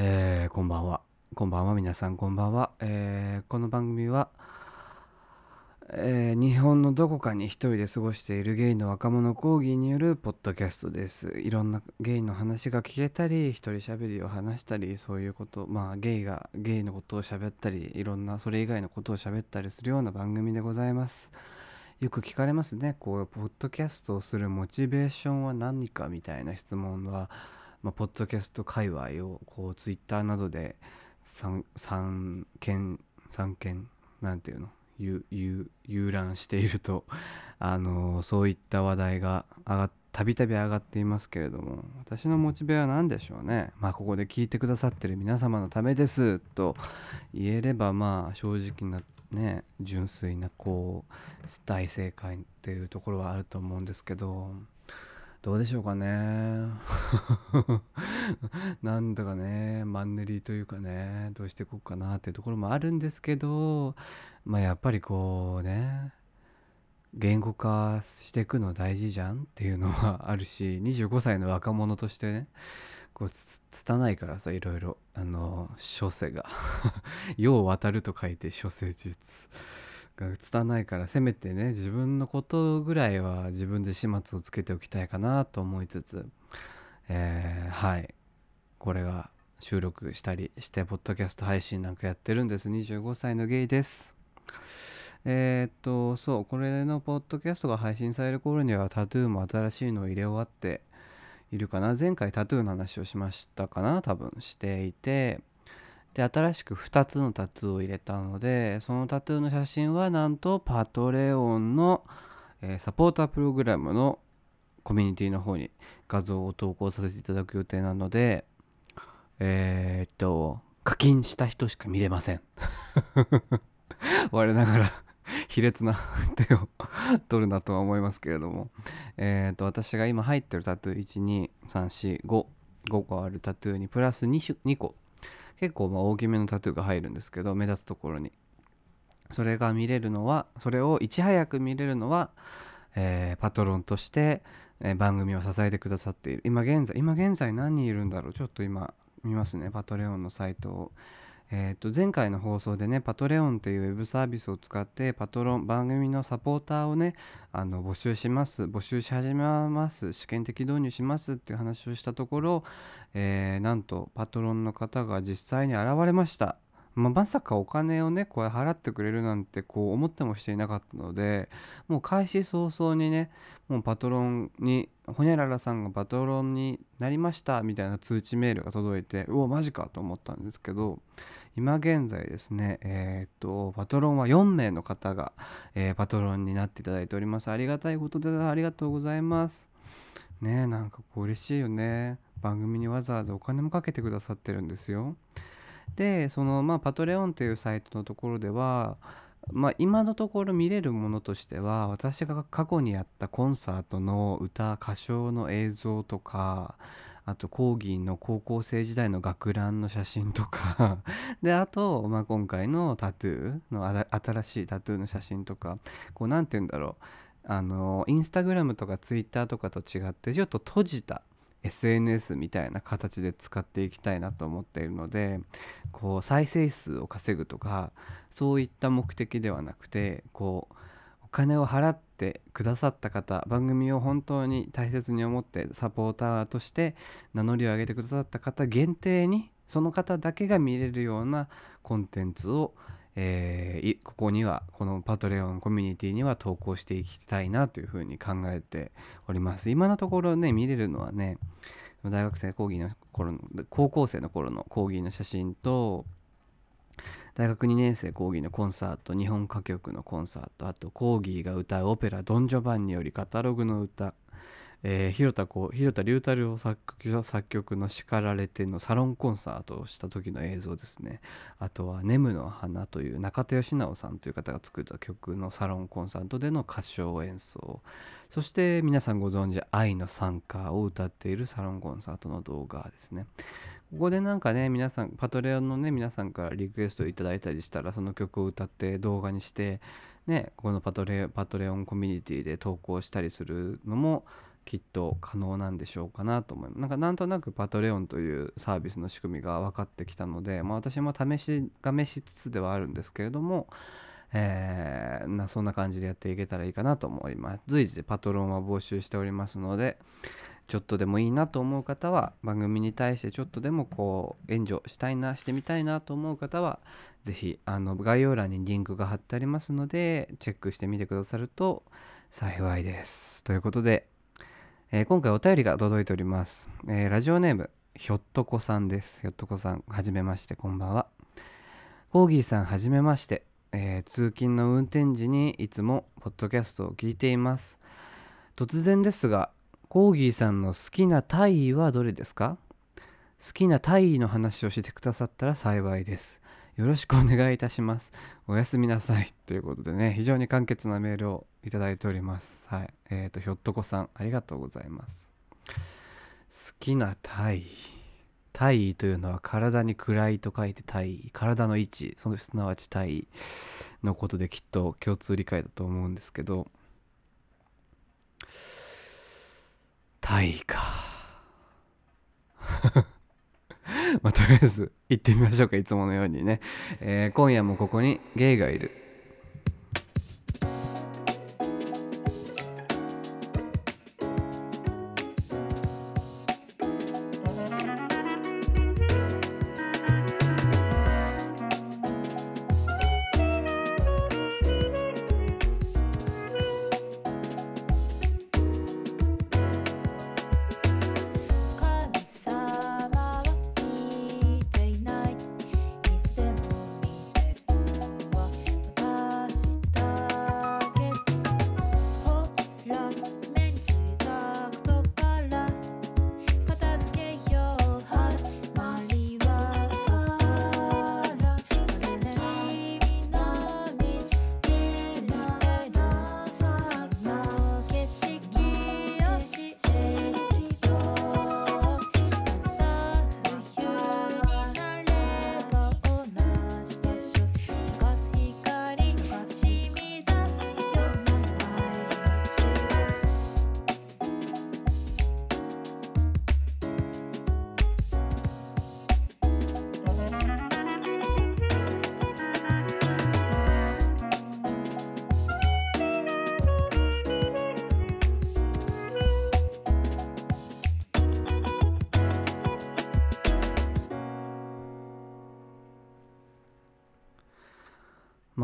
えーこんばんは。こんばんは、皆さん、こんばんは。えーこの番組は、えー日本のどこかに一人で過ごしているゲイの若者講義によるポッドキャストです。いろんなゲイの話が聞けたり、一人喋りを話したり、そういうこと、まあ、ゲイがゲイのことを喋ったり、いろんなそれ以外のことを喋ったりするような番組でございます。よく聞かれますね。こう、ポッドキャストをするモチベーションは何かみたいな質問は、まあ、ポッドキャスト界隈をこうツイッターなどで三三件三件なんていうの？遊遊遊覧していると あのそういった話題が上がたびたび上がっていますけれども私のモチベは何でしょうね？まあここで聞いてくださってる皆様のためですと言えればまあ正直なね純粋なこう大正解っていうところはあると思うんですけどどうでしょうかね。なんだかねマンネリというかねどうしていこうかなっていうところもあるんですけどまあやっぱりこうね言語化していくの大事じゃんっていうのはあるし25歳の若者としてねこうつ拙いからさいろいろあの諸世が。世を渡ると書いて諸世術。が拙いからせめてね自分のことぐらいは自分で始末をつけておきたいかなと思いつつえーはい。これが収録したりしてポッドキャスト配信なんかやってるんです。25歳のゲイです。えーっとそうこれのポッドキャストが配信される頃にはタトゥーも新しいのを入れ終わっているかな。前回タトゥーの話をしましたかな多分。していてで新しく2つのタトゥーを入れたのでそのタトゥーの写真はなんとパトレオンの、えサポータープログラムのコミュニティの方に画像を投稿させていただく予定なのでえーっと課金した人しか見れません。我ながら 卑劣な手を取るなとは思いますけれども。えっと私が今入ってるタトゥー12345 5個あるタトゥーにプラス 2, 2個結構まあ大きめのタトゥーが入るんですけど目立つところに。それが見れるのはそれをいち早く見れるのは、えーパトロンとして、えー番組を支えてくださっている。今現在今現在何人いるんだろう？ちょっと今見ますね。パトレオンのサイトを。えー、と前回の放送でねパトレオンというウェブサービスを使ってパトロン番組のサポーターをねあの募集します。募集し始めます。試験的導入しますっていう話をしたところ、えーなんとパトロンの方が実際に現れました、ま、まさかお金をねこれ払ってくれるなんてこう思ってもしていなかったのでもう開始早々にねもうパトロンにほにゃららさんがパトロンになりましたみたいな通知メールが届いてうおマジかと思ったんですけど今現在ですねえーっとパトロンは4名の方が、えーパトロンになっていただいております。ありがたいことでありがとうございます。ねえなんかこう嬉しいよね。番組にわざわざお金もかけてくださってるんですよ。でそのまあパトレオンというサイトのところではまあ今のところ見れるものとしては私が過去にやったコンサートの歌歌唱の映像とかあとコーギーの高校生時代の学ランの写真とか であと、まあ、今回のタトゥーの新しいタトゥーの写真とかこうなんて言うんだろう。あのインスタグラムとかツイッターとかと違ってちょっと閉じた SNS みたいな形で使っていきたいなと思っているのでこう再生数を稼ぐとかそういった目的ではなくてこうお金を払ってくださった方番組を本当に大切に思ってサポーターとして名乗りを上げてくださった方限定にその方だけが見れるようなコンテンツを、えーここにはこのパトレオンコミュニティには投稿していきたいなというふうに考えております。今のところね見れるのはね大学生講義の頃の高校生の頃の講義の写真と大学2年生講義のコンサート日本歌曲のコンサートあと講義が歌うオペラ「ドン・ジョバンニ」よりカタログの歌えー広田こう広田龍太郎作曲作曲の「叱られて」のサロンコンサートをした時の映像ですね。あとは「ネムの花」という中田義直さんという方が作った曲のサロンコンサートでの歌唱演奏。そして皆さんご存知「愛の賛歌」を歌っているサロンコンサートの動画ですね。ここでなんかね皆さんパトレオンのね皆さんからリクエストいただいたりしたらその曲を歌って動画にしてねこのパトレパトレオンコミュニティで投稿したりするのもきっと可能なんでしょうかなと思いますなんかなんとなくパトレオンというサービスの仕組みが分かってきたので、まあ、私も試し試しつつではあるんですけれども、えー、なそんな感じでやっていけたらいいかなと思います随時パトロンは募集しておりますのでちょっとでもいいなと思う方は番組に対してちょっとでもこう援助したいなしてみたいなと思う方は是非あの概要欄にリンクが貼ってありますのでチェックしてみてくださると幸いです。ということで、えー、今回お便りが届いております。えー、ラジオネームひょっとこさんです。ひょっとこさん、はじめまして、こんばんは。コーギーさん、はじめまして。えー、通勤の運転時にいつもポッドキャストを聞いています。突然ですが、コーギーさんの好きな体位はどれですか？好きな体位の話をしてくださったら幸いです。よろしくお願いいたします。おやすみなさい。ということでね、非常に簡潔なメールをいただいております。はい。えっ、ー、と、ひょっとこさん、ありがとうございます。好きな体位。体位というのは体に位と書いて体位。体の位置、そのすなわち体位のことできっと共通理解だと思うんですけど、タイか。まあ、とりあえず行ってみましょうか、いつものようにね。えー、今夜もここにゲイがいる。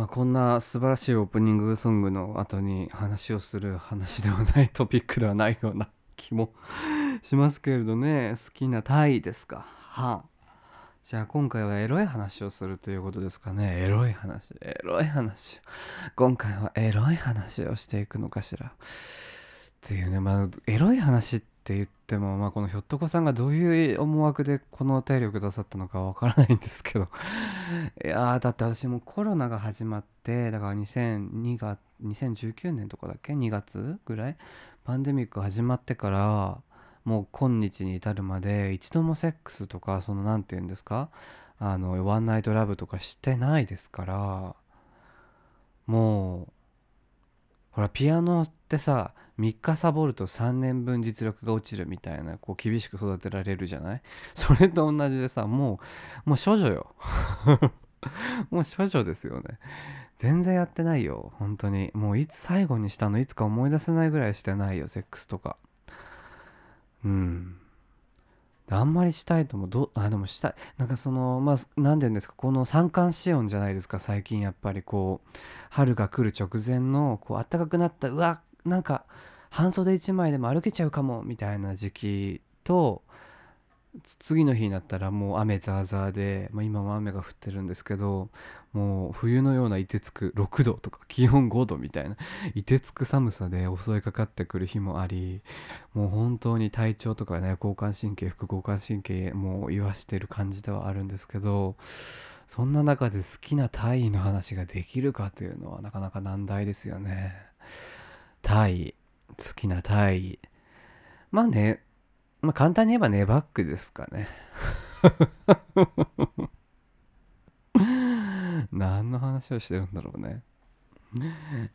まあこんな素晴らしいオープニングソングの後に話をする話ではないトピックではないような気もしますけれどね。好きなタイですか？はあ。じゃあ今回はエロい話をするということですかね？エロい話。エロい話。今回はエロい話をしていくのかしら？っていうね。まあエロい話ってって言っても、まあ、このひょっとこさんがどういう思惑でこのお便りをくださったのかわからないんですけど。いやだって私もコロナが始まってだから2002月2019年とかだっけ？2月ぐらい？パンデミック始まってからもう今日に至るまで一度もセックスとかその何て言うんですか？あのワンナイトラブとかしてないですからもうほらピアノってさ3日サボると3年分実力が落ちるみたいなこう厳しく育てられるじゃない？それと同じでさもうもう処女よ。もう処女ですよね。全然やってないよ本当に。もういつ最後にしたの？いつか思い出せないぐらいしてないよセックスとか。うん。あんまりしたいともどあでもしたい。なんかそのまあ何て言うんですか。この三寒四温じゃないですか。最近やっぱりこう春が来る直前のこう暖かくなった。うわなんか半袖1枚でも歩けちゃうかも。みたいな時期と次の日になったらもう雨ザーザーで、まあ、今も雨が降ってるんですけどもう冬のようないてつく6度とか気温5度みたいないてつく寒さで襲いかかってくる日もありもう本当に体調とかね交感神経副交感神経もう言わしてる感じではあるんですけどそんな中で好きな体位の話ができるかというのはなかなか難題ですよね。体位好きな体位まあねまあ簡単に言えばネバックですかね 何の話をしてるんだろうね。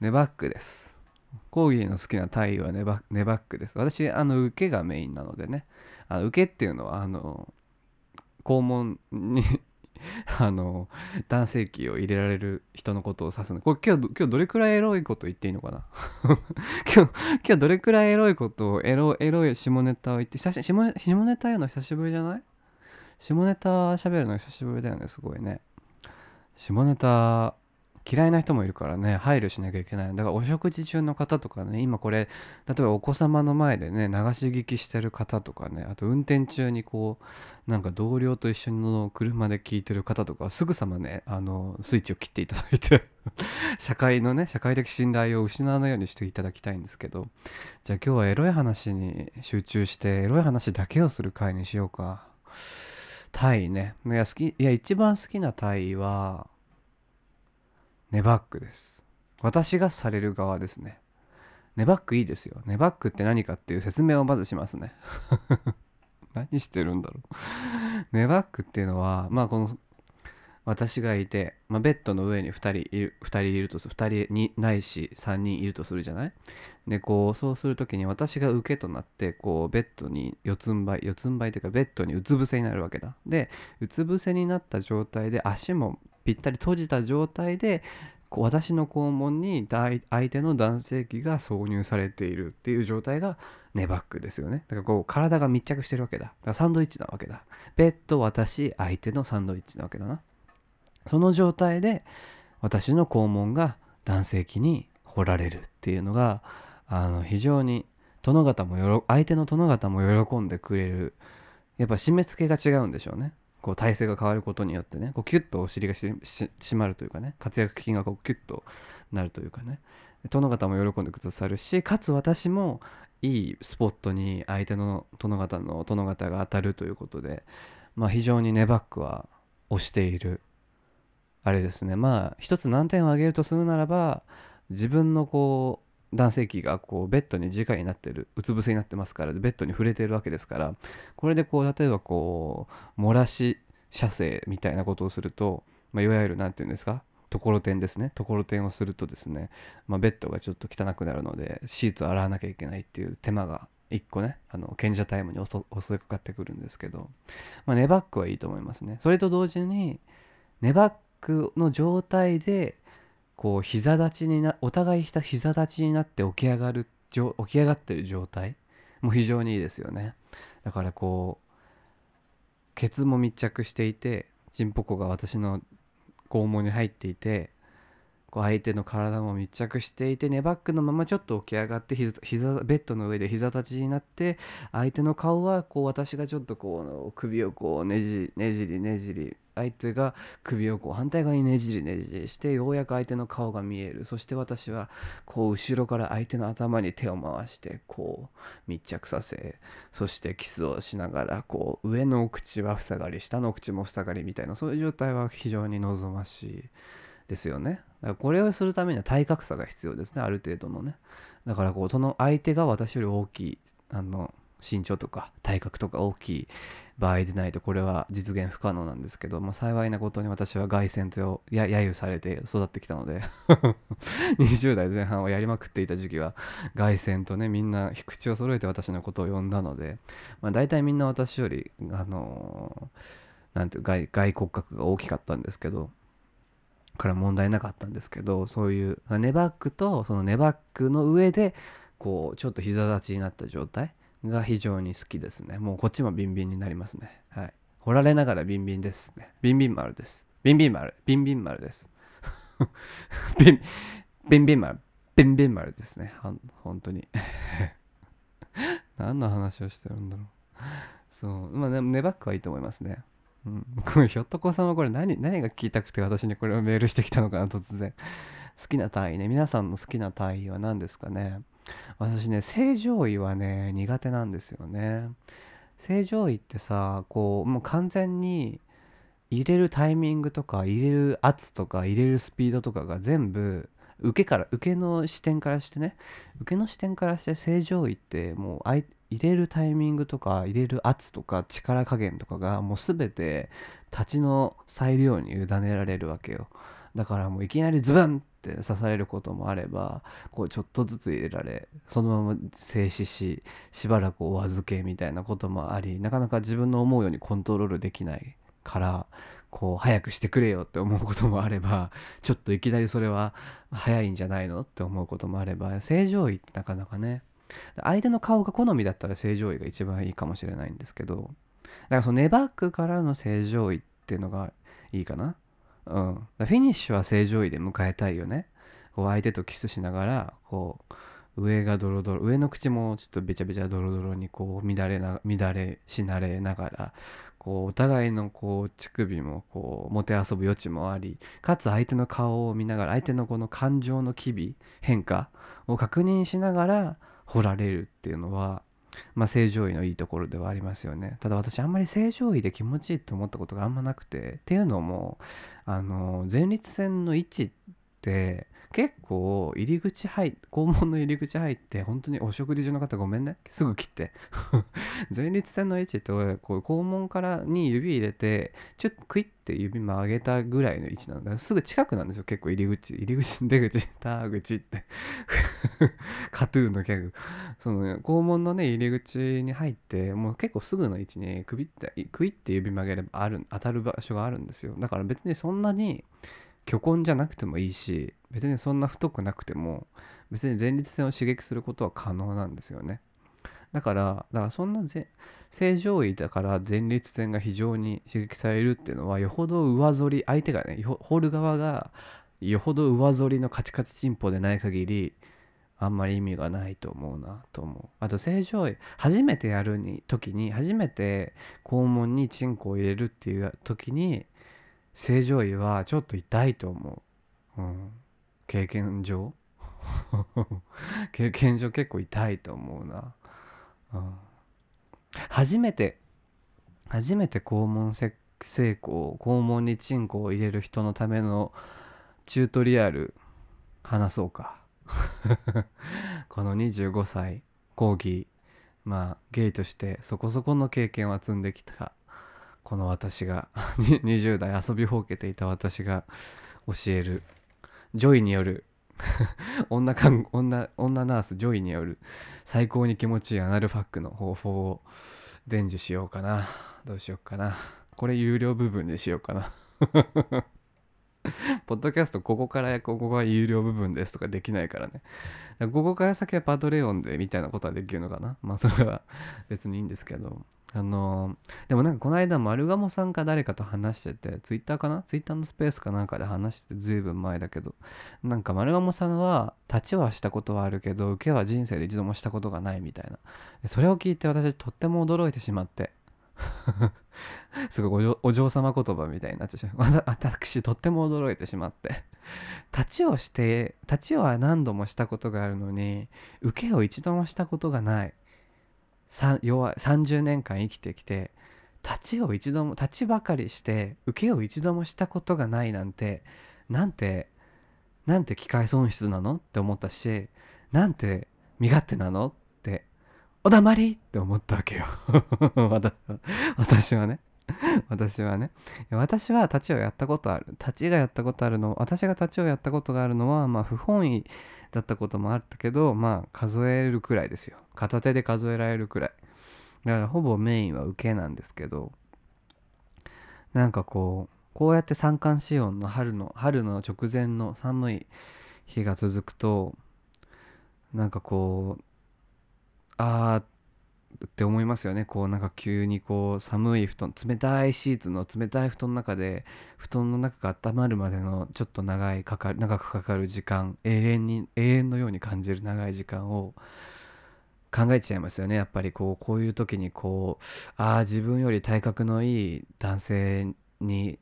ネバックです。コーギーの好きな体位はネバネバックです私あの受けがメインなのでねあ受けっていうのはあの肛門に あの男性器を入れられる人のことを指すの。これ今日今日どれくらいエロいこと言っていいのかな？今日今日どれくらいエロいことをエロエロい下ネタを言って久し下下ネタやの久しぶりじゃない？下ネタ喋るの久しぶりだよねすごいね。下ネタ嫌いな人もいるからね配慮しなきゃいけない。だからお食事中の方とかね今これ例えばお子様の前でね流し聞きしてる方とかねあと運転中にこうなんか同僚と一緒の車で聞いてる方とかすぐさまねあのスイッチを切っていただいて 社会のね社会的信頼を失わないようにしていただきたいんですけどじゃあ今日はエロい話に集中してエロい話だけをする回にしようか。タイね。いや好きいや一番好きなタイはネバックです。私がされる側ですね。ネバックいいですよ。ネバックって何かっていう説明をまずしますね。何してるんだろうネバックっていうのは、まあこの私がいて、まあ、ベッドの上に2人いる ,2 人いるとする2人にないし3人いるとするじゃない？でこうそうする時に私が受けとなってこうベッドに四つん這い四つん這いというかベッドにうつ伏せになるわけだでうつ伏せになった状態で足もぴったり閉じた状態で私の肛門に相手の男性器が挿入されているっていう状態がネバックですよね。だからこう体が密着してるわけだ。だからサンドイッチなわけだ。ベッド、私、相手のサンドイッチなわけだな。その状態で私の肛門が男性器に掘られるっていうのがあの非常に殿方もよろ相手の殿方も喜んでくれるやっぱ締め付けが違うんでしょうね。こう体勢が変わることによってねこうキュッとお尻が締まるというかね活躍筋がこうキュッとなるというかね。殿方も喜んでくださるしかつ私もいいスポットに相手の殿方の殿方が当たるということでまあ非常にネバックは押している。あれですね。まあ一つ難点を挙げるとするならば自分のこう男性器がこうベッドに直になってるうつ伏せになってますからベッドに触れてるわけですからこれでこう例えばこう漏らし射精みたいなことをすると、まあ、いわゆる何て言うんですかところてんですね。ところてんをするとですね、まあ、ベッドがちょっと汚くなるのでシーツを洗わなきゃいけないっていう手間が1個ねあの賢者タイムに襲いかかってくるんですけど、まあ、ネバックはいいと思いますね。それと同時にネバックの状態でこう膝立ちになお互い膝立ちになって起き上がる起き上がってる状態？も非常にいいですよね。だからこうケツも密着していてチンポコが私の肛門に入っていてこう相手の体も密着していてネバックのままちょっと起き上がって膝ベッドの上で膝立ちになって相手の顔はこう私がちょっとこう首をこうねじねじりねじり相手が首をこう反対側にねじりねじりしてようやく相手の顔が見える。そして私はこう後ろから相手の頭に手を回してこう密着させそしてキスをしながらこう上のお口は塞がり下のお口も塞がりみたいなそういう状態は非常に望ましいですよね。だからこれをするためには体格差が必要ですね。ある程度のね。だからこうその相手が私より大きいあの身長とか体格とか大きい場合でないとこれは実現不可能なんですけど、まあ、幸いなことに私は凱旋とや揶揄されて育ってきたので 20代前半はやりまくっていた時期は凱旋とねみんな口を揃えて私のことを呼んだので、まあ、大体みんな私よりあのなんていう外外骨格が大きかったんですけどから問題なかったんですけどそういうネバックとそのネバックの上でこうちょっと膝立ちになった状態が非常に好きですね。もうこっちもビンビンになりますね。はい。掘られながらビンビンですね。ビンビン丸です。ビンビン丸。ビンビン丸です。ビン、ビンビン丸。ビンビン丸ですね。ほん本当に。何の話をしてるんだろう。そう。まあ、ね、ネバックはいいと思いますね。うん。ひょっとこさんはこれ何、何が聞きたくて私にこれをメールしてきたのかな、突然。好きな単位ね。皆さんの好きな単位は何ですかね。私ね正常位はね苦手なんですよね正常位ってさこうもう完全に入れるタイミングとか入れる圧とか入れるスピードとかが全部受けから受けの視点からしてね受けの視点からして正常位ってもう入れるタイミングとか入れる圧とか力加減とかがもう全て立ちの裁量に委ねられるわけよだからもういきなりズブンって刺されることもあればこうちょっとずつ入れられそのまま静止ししばらくお預けみたいなこともありなかなか自分の思うようにコントロールできないからこう早くしてくれよって思うこともあればちょっといきなりそれは早いんじゃないのって思うこともあれば正常位ってなかなかね相手の顔が好みだったら正常位が一番いいかもしれないんですけどだからそのネバックからの正常位っていうのがいいかな。うん。フィニッシュは正常位で迎えたいよね。こう相手とキスしながらこう上がドロドロ上の口もちょっとべちゃべちゃドロドロにこう乱れな乱れしなれながらこうお互いのこう乳首もこうもてあそぶ余地もありかつ相手の顔を見ながら相手のこの感情の機微変化を確認しながら掘られるっていうのはまあ正常位のいいところではありますよね。ただ私あんまり正常位で気持ちいいって思ったことがあんまなくて。っていうのもあの前立腺の位置って結構入り口入肛門の入り口入って本当にお食事中の方ごめんね。すぐ切って。前立腺の位置ってこう肛門からに指入れてちょっとクイッて指曲げたぐらいの位置なんだ。すぐ近くなんですよ結構入り口。入り口出口田口って。カトゥーンのギャグ。その肛門のね入り口に入ってもう結構すぐの位置に首ってクイッて指曲げればある当たる場所があるんですよ。だから別にそんなに虚根じゃなくてもいいし別にそんな太くなくても別に前立腺を刺激することは可能なんですよね。だからだからそんな正常位だから前立腺が非常に刺激されるっていうのはよほど上反り相手がね掘る側がよほど上反りのカチカチチンポでない限りあんまり意味がないと思うなと思う。あと正常位初めてやるに時に初めて肛門にチンコを入れるっていう時に正常位はちょっと痛いと思う、うん、経験上？経験上結構痛いと思うな、うん、初めて初めて肛門成功肛門にチンコを入れる人のためのチュートリアル話そうか。この25歳講義まあゲイとしてそこそこの経験は積んできた。この私が 20代遊びほうけていた私が教える。ジョイによる。女かん女女ナースジョイによる。最高に気持ちいいアナルファックの方法を伝授しようかな。どうしようかな。これ有料部分でしようかな。ポッドキャストここからここが有料部分ですとかできないからね。ここから先は Patreon でみたいなことはできるのかな。まあそれは別にいいんですけど。あのでもなんかこの間丸鴨さんか誰かと話しててツイッターかな？ツイッターのスペースかなんかで話しててずいぶん前だけど。なんか丸鴨さんは立ちはしたことはあるけど受けは人生で一度もしたことがないみたいな。それを聞いて私とっても驚いてしまって。すごいお嬢様言葉みたいになっちゃう。私とっても驚いてしまって。立ちをして立ちは何度もしたことがあるのに受けを一度もしたことがない。弱い30年間生きてきて立ちを一度も立ちばかりして受けを一度もしたことがないなんてなんてなんて機械損失なの？って思ったしなんて身勝手なの？おだまりって思ったわけよ。私はね。私はね。私は立ちをやったことある。立ちがやったことあるの私が立ちをやったことがあるのはまあ不本意だったこともあったけどまあ数えるくらいですよ。片手で数えられるくらい。だからほぼメインは受けなんですけどなんかこうこうやって三寒四温の春の春の直前の寒い日が続くとなんかこうああって思いますよね。こうなんか急にこう寒い布団冷たいシーツの冷たい布団の中で布団の中が温まるまでのちょっと長いかか長くかかる時間永遠に永遠のように感じる長い時間を考えちゃいますよね。やっぱりこうこういう時にこうああ自分より体格のいい男性に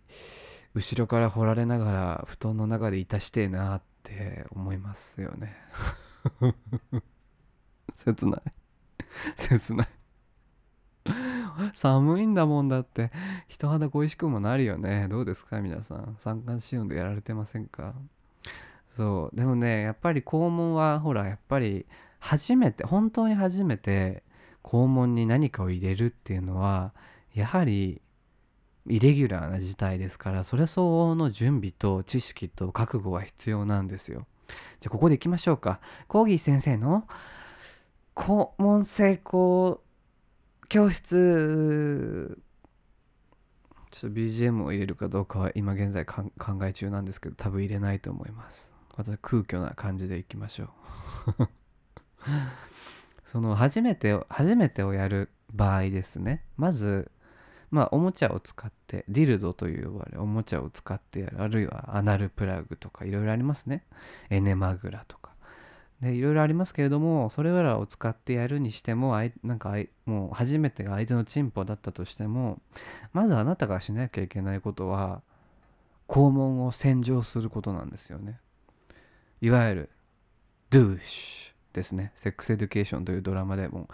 後ろから掘られながら布団の中でいたしてえなって思いますよね。切ない。切ない。寒いんだもんだって。人肌恋しくもなるよね。どうですか皆さん？三寒四温でやられてませんか？そう。でもねやっぱり肛門はほらやっぱり初めて本当に初めて肛門に何かを入れるっていうのはやはりイレギュラーな事態ですからそれ相応の準備と知識と覚悟は必要なんですよ。じゃあここでいきましょうか。コーギー先生の肛門成功教室。ちょっと BGM を入れるかどうかは今現在考え中なんですけど多分入れないと思います。また空虚な感じでいきましょう。その初めて初めてをやる場合ですね。まずまあおもちゃを使ってディルドという呼ばれおもちゃを使ってやるあるいはアナルプラグとかいろいろありますね。エネマグラとか。でいろいろありますけれどもそれらを使ってやるにしてもなんかもう初めてが相手のチンポだったとしてもまずあなたがしなきゃいけないことは肛門を洗浄することなんですよね。いわゆる douche ですね。 Sex Education というドラマでも。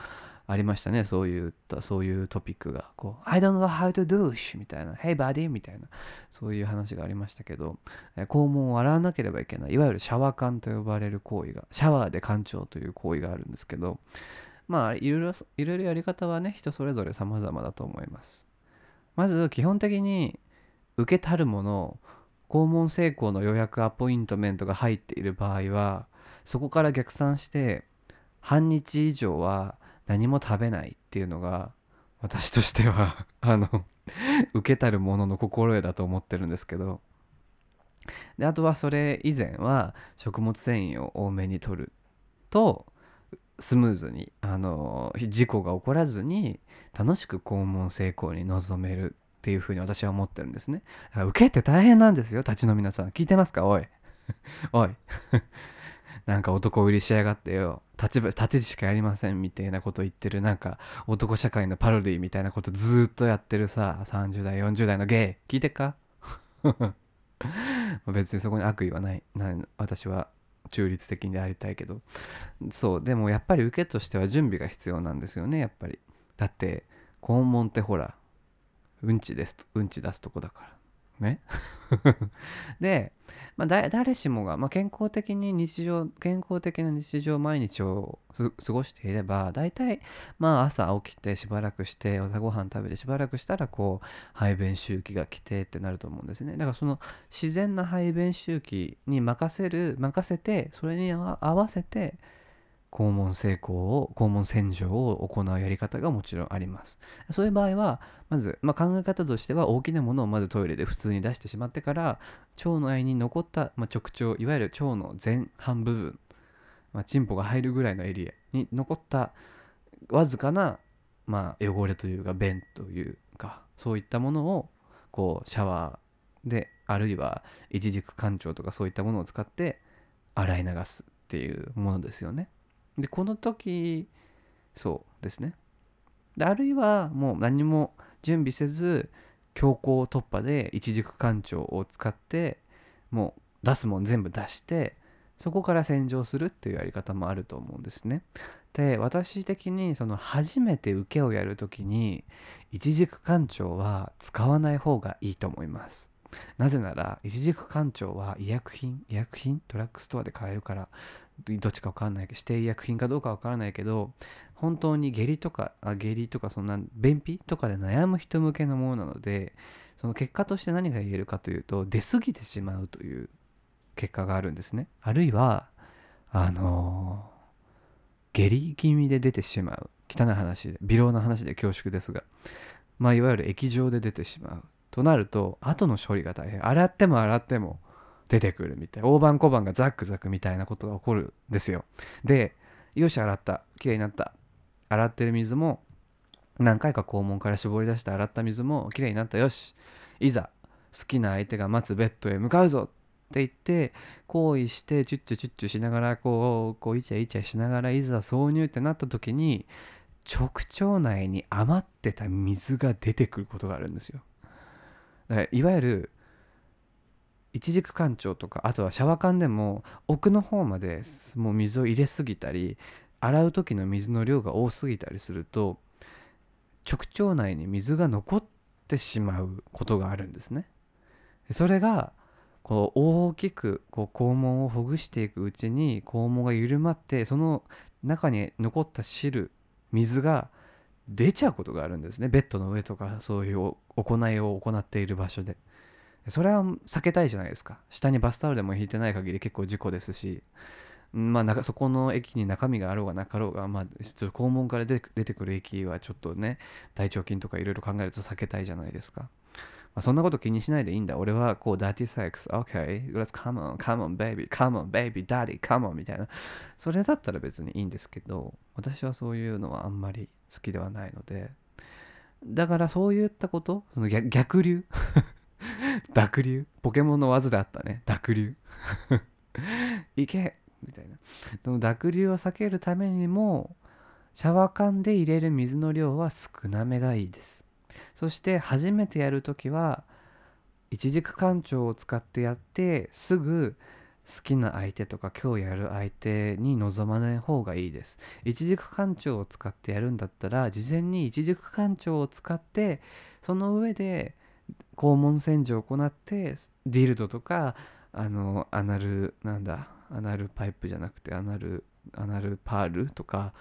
ありましたね。そういったそういうトピックが。こう I don't know how to douche みたいな。Hey buddy みたいな。そういう話がありましたけど肛門を洗わなければいけない。いわゆるシャワー缶と呼ばれる行為がシャワーで干潮という行為があるんですけどまあいろいろいろいろやり方はね人それぞれ様々だと思います。まず基本的に受けたるもの肛門成功の予約アポイントメントが入っている場合はそこから逆算して半日以上は何も食べないっていうのが私としては あの受けたるものの心得だと思ってるんですけど。であとはそれ以前は食物繊維を多めに取るとスムーズにあの事故が起こらずに楽しく肛門成功に臨めるっていうふうに私は思ってるんですね。だから受けて大変なんですよ。立ちの皆さん。聞いてますか？おい。おい。なんか男売りしやがってよ。立場立てしかやりませんみたいなこと言ってるなんか男社会のパロディみたいなことずっとやってるさ30代40代のゲイ。聞いてっか？別にそこに悪意はない。私は中立的にありたいけど。そうでもやっぱり受けとしては準備が必要なんですよねやっぱり。だって肛門ってほらうんちですうんち出すとこだから。ね。で、まあ、誰しもが、まあ、健康的に日常健康的な日常毎日を過ごしていれば大体まあ朝起きてしばらくして朝ごはん食べてしばらくしたらこう排便周期が来てってなると思うんですね。だからその自然な排便周期に任せる任せてそれに合わせて肛門成功を肛門洗浄を行うやり方がもちろんありますそういう場合はまず、まあ、考え方としては大きなものをまずトイレで普通に出してしまってから腸の内に残った、まあ、直腸いわゆる腸の前半部分、まあ、チンポが入るぐらいのエリアに残ったわずかな、まあ、汚れというか便というかそういったものをこうシャワーであるいは一軸干潮とかそういったものを使って洗い流すっていうものですよね。でこの時そうですねであるいはもう何も準備せず強行突破で一軸干潮を使ってもう出すもん全部出してそこから洗浄するっていうやり方もあると思うんですね。で私的にその初めて受けをやる時に一軸干潮は使わない方がいいと思います。なぜなら一軸干潮は医薬品医薬品ドラッグストアで買えるからどっちか分かんないけど指定医薬品かどうか分からないけど本当に下痢とかあ下痢とかそんな便秘とかで悩む人向けのものなのでその結果として何が言えるかというと出過ぎてしまうという結果があるんですね。あるいはあの、下痢気味で出てしまう。汚い話で微量な話で恐縮ですが。まあいわゆる液状で出てしまう。となると後の処理が大変。洗っても洗っても出てくるみたい大判小判がザックザクみたいなことが起こるんですよ。でよし洗った。綺麗になった。洗ってる水も何回か肛門から絞り出して洗った水も綺麗になった。よし。いざ好きな相手が待つベッドへ向かうぞ。って言って行為してチュッチュチュッチュしながらこうこうイチャイチャしながらいざ挿入ってなった時に直腸内に余ってた水が出てくることがあるんですよ。だからいわゆる一軸干潮とかあとはシャワー缶でも奥の方までもう水を入れすぎたり洗う時の水の量が多すぎたりすると直腸内に水が残ってしまうことがあるんですね。それがこう大きくこう肛門をほぐしていくうちに肛門が緩まってその中に残った汁水が出ちゃうことがあるんですねベッドの上とかそういう行いを行っている場所でそれは避けたいじゃないですか下にバスタオルでも引いてない限り結構事故ですしまあ、そこの駅に中身があろうがなかろうが、まあ、肛門から出てくる駅はちょっとね大腸菌とかいろいろ考えると避けたいじゃないですか。まあ、そんなこと気にしないでいいんだ。俺はこう、ダーティーセックス、OK, let's come on, come on, baby, come on, baby, daddy, come on みたいな。それだったら別にいいんですけど、私はそういうのはあんまり好きではないので、だからそういったこと、その逆流？濁流？ポケモンの技であったね。濁流 いけみたいな。その濁流を避けるためにも、シャワー缶で入れる水の量は少なめがいいです。そして初めてやるときは、一軸干潮を使ってやってすぐ好きな相手とか今日やる相手に望まない方がいいです。一軸干潮を使ってやるんだったら事前に一軸干潮を使ってその上で肛門洗浄を行ってディルドとかあのアナルなんだアナルパイプじゃなくてアナルアナルパールとか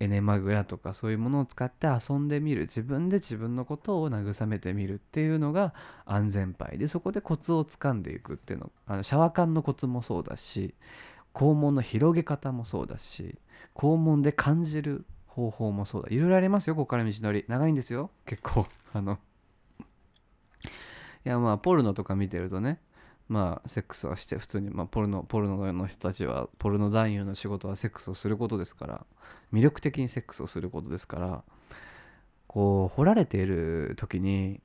エネマグラとかそういうものを使って遊んでみる。自分で自分のことを慰めてみるっていうのが安全牌。でそこでコツをつかんでいくっていうの。あのシャワー浣のコツもそうだし肛門の広げ方もそうだし肛門で感じる方法もそうだ。いろいろありますよここから道のり。長いんですよ結構。あのいやまあポルノとか見てるとねまあセックスはして普通に、まあ、ポルノポルノの人たちはポルノ男優の仕事はセックスをすることですから魅力的にセックスをすることですからこう掘られている時に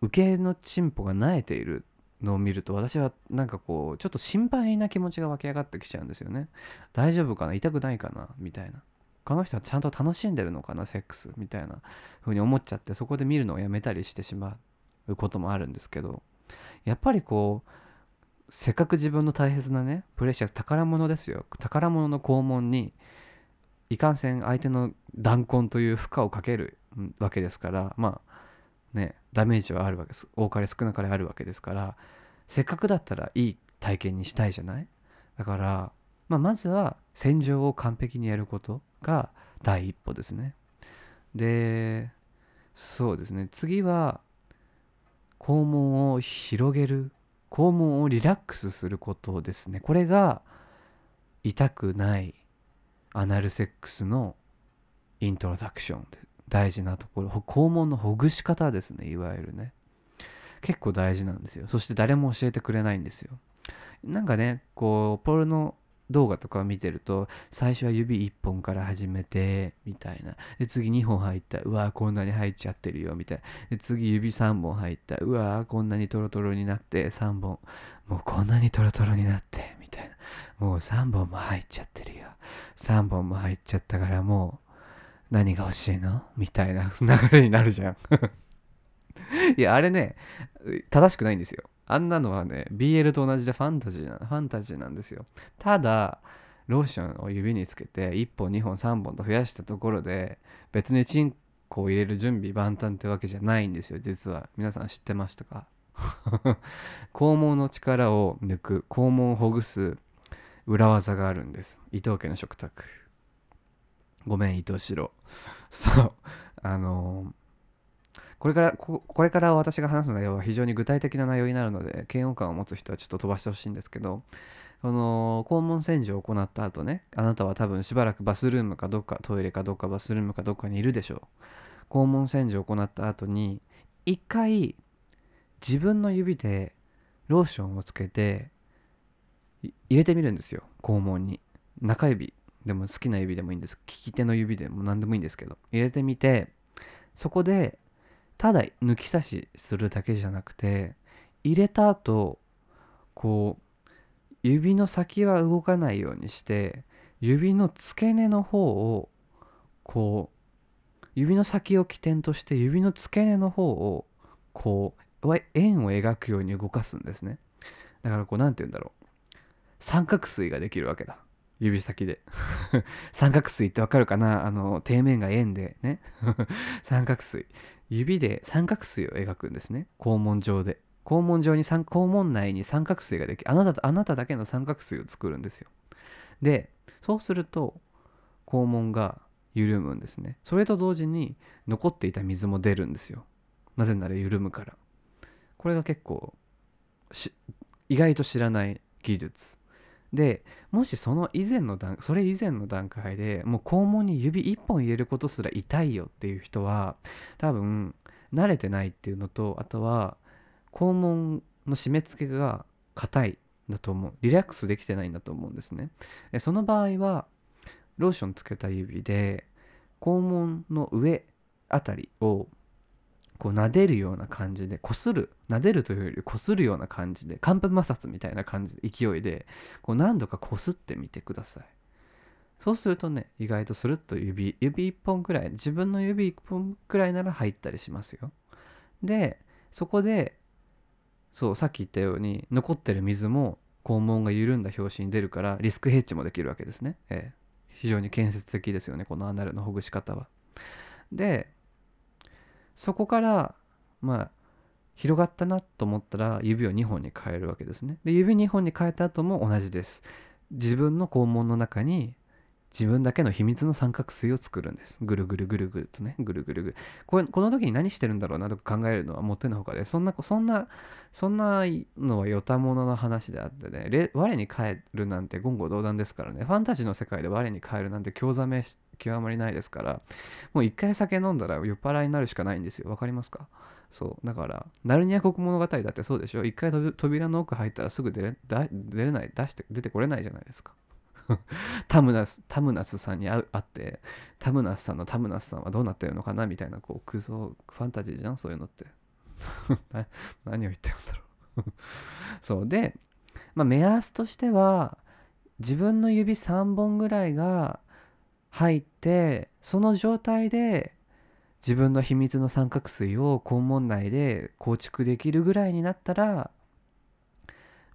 受けの進歩がなえているのを見ると私はなんかこうちょっと心配な気持ちが湧き上がってきちゃうんですよね。大丈夫かな？痛くないかな？みたいな。この人はちゃんと楽しんでるのかな？セックス？みたいな風に思っちゃってそこで見るのをやめたりしてしまうこともあるんですけどやっぱりこうせっかく自分の大切なねプレッシャス宝物ですよ。宝物の肛門にいかんせん相手の弾痕という負荷をかけるわけですからまあねダメージはあるわけです。多かれ少なかれあるわけですからせっかくだったらいい体験にしたいじゃない？だから、まあ、まずは洗浄を完璧にやることが第一歩ですね。でそうですね。次は肛門を広げる肛門をリラックスすることですね。これが痛くないアナルセックスのイントロダクションで大事なところ肛門のほぐし方ですねいわゆるね。結構大事なんですよ。そして誰も教えてくれないんですよ。なんかねこうポルノ動画とか見てると最初は指1本から始めてみたいな。で次2本入ったうわこんなに入っちゃってるよみたいな。で次指3本入ったうわこんなにトロトロになって3本。もうこんなにトロトロになってみたいな。もう3本も入っちゃってるよ。3本も入っちゃったからもう何が欲しいの？みたいな流れになるじゃん。いやあれね正しくないんですよ。あんなのはね、BL と同じでファンタジーな、ファンタジーなんですよ。ただ、ローションを指につけて1本2本3本と増やしたところで別にチンコを入れる準備万端ってわけじゃないんですよ実は。皆さん知ってましたか？肛門の力を抜く肛門をほぐす裏技があるんです。伊藤家の食卓。ごめん伊藤四郎。そう。あのーこれからここれから私が話す内容は非常に具体的な内容になるので嫌悪感を持つ人はちょっと飛ばしてほしいんですけどこの肛門洗浄を行った後ねあなたは多分しばらくバスルームかどっかトイレかどっかバスルームかどっかにいるでしょう。肛門洗浄を行った後に一回自分の指でローションをつけて入れてみるんですよ。肛門に。中指。でも好きな指でもいいんです。利き手の指でも何でもいいんですけど。入れてみてそこでただ抜き差しするだけじゃなくて入れた後こう指の先は動かないようにして指の付け根の方をこう指の先を起点として指の付け根の方をこう円を描くように動かすんですね。だからこう何て言うんだろう。三角錐ができるわけだ。指先で。三角錐ってわかるかな？あの底面が円でね。三角錐。指で三角錐を描くんですね。肛門上で。肛門上に肛門内に三角錐ができあなたあなただけの三角錐を作るんですよ。でそうすると肛門が緩むんですね。それと同時に残っていた水も出るんですよ。なぜなら緩むから。これが結構意外と知らない技術。でもしその以前の段それ以前の段階でもう肛門に指1本入れることすら痛いよっていう人は多分慣れてないっていうのとあとは肛門の締め付けが硬いだと思う。リラックスできてないんだと思うんですね。でその場合はローションつけた指で肛門の上あたりをこう撫でるような感じでこする撫でるというよりこするような感じで寒風摩擦みたいな感じで勢いでこう何度かこすってみてください。そうするとね意外とスルッと指指1本くらい自分の指1本くらいなら入ったりしますよ。でそこでそうさっき言ったように残ってる水も肛門が緩んだ拍子に出るからリスクヘッジもできるわけですね、ええ、非常に建設的ですよねこのアナルのほぐし方は。でそこからまあ広がったなと思ったら指を2本に変えるわけですね。で指2本に変えた後も同じです。自分の肛門の中に自分だけの秘密の三角錐を作るんです。ぐるぐるぐるぐるとね、ぐるぐるぐる。ここの時に何してるんだろうなとか考えるのはもってのほかで、そんな、そんな、そんなのはよたものの話であってね、我に返るなんて言語道断ですからね、ファンタジーの世界で我に返るなんて興ざめ極まりないですから、もう一回酒飲んだら酔っ払いになるしかないんですよ。わかりますか？そう。だから、ナルニア国物語だってそうでしょ？一回扉の奥入ったらすぐ出れ出れない、出して、出てこれないじゃないですか。タムナス、タムナスさんに会って、タムナスさんのタムナスさんはどうなってるのかなみたいな、こう、空想、ファンタジーじゃん？そういうのって。何を言ってるんだろう。そう。で、まあ、目安としては、自分の指3本ぐらいが入って、その状態で自分の秘密の三角錐を肛門内で構築できるぐらいになったら、